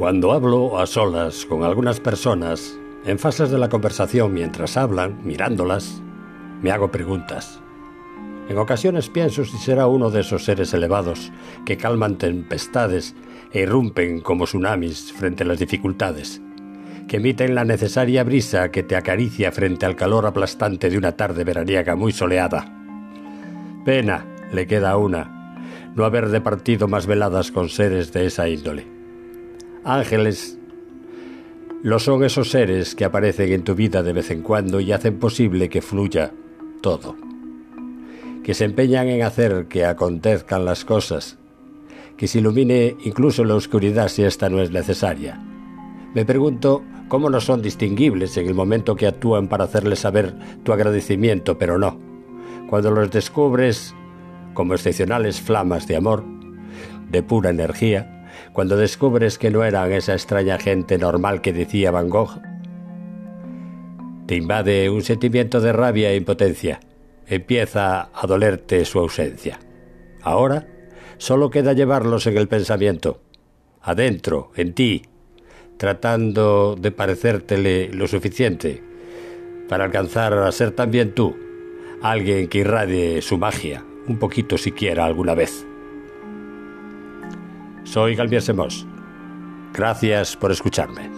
Cuando hablo a solas con algunas personas, en fases de la conversación mientras hablan, mirándolas, me hago preguntas. En ocasiones pienso si será uno de esos seres elevados que calman tempestades e irrumpen como tsunamis frente a las dificultades, que emiten la necesaria brisa que te acaricia frente al calor aplastante de una tarde veraniega muy soleada. Pena, le queda una, no haber departido más veladas con seres de esa índole. Ángeles lo son esos seres que aparecen en tu vida de vez en cuando y hacen posible que fluya todo. Que se empeñan en hacer que acontezcan las cosas. Que se ilumine incluso la oscuridad si esta no es necesaria. Me pregunto cómo no son distinguibles en el momento que actúan para hacerles saber tu agradecimiento, pero no. Cuando los descubres como excepcionales flamas de amor, de pura energía, cuando descubres que no eran esa extraña gente normal que decía Van Gogh? Te invade un sentimiento de rabia e impotencia. Empieza a dolerte su ausencia. Ahora solo queda llevarlos en el pensamiento, adentro, en ti, tratando de parecértele lo suficiente para alcanzar a ser también tú, alguien que irradie su magia, un poquito siquiera alguna vez. Soy Galvier Semos. Gracias por escucharme.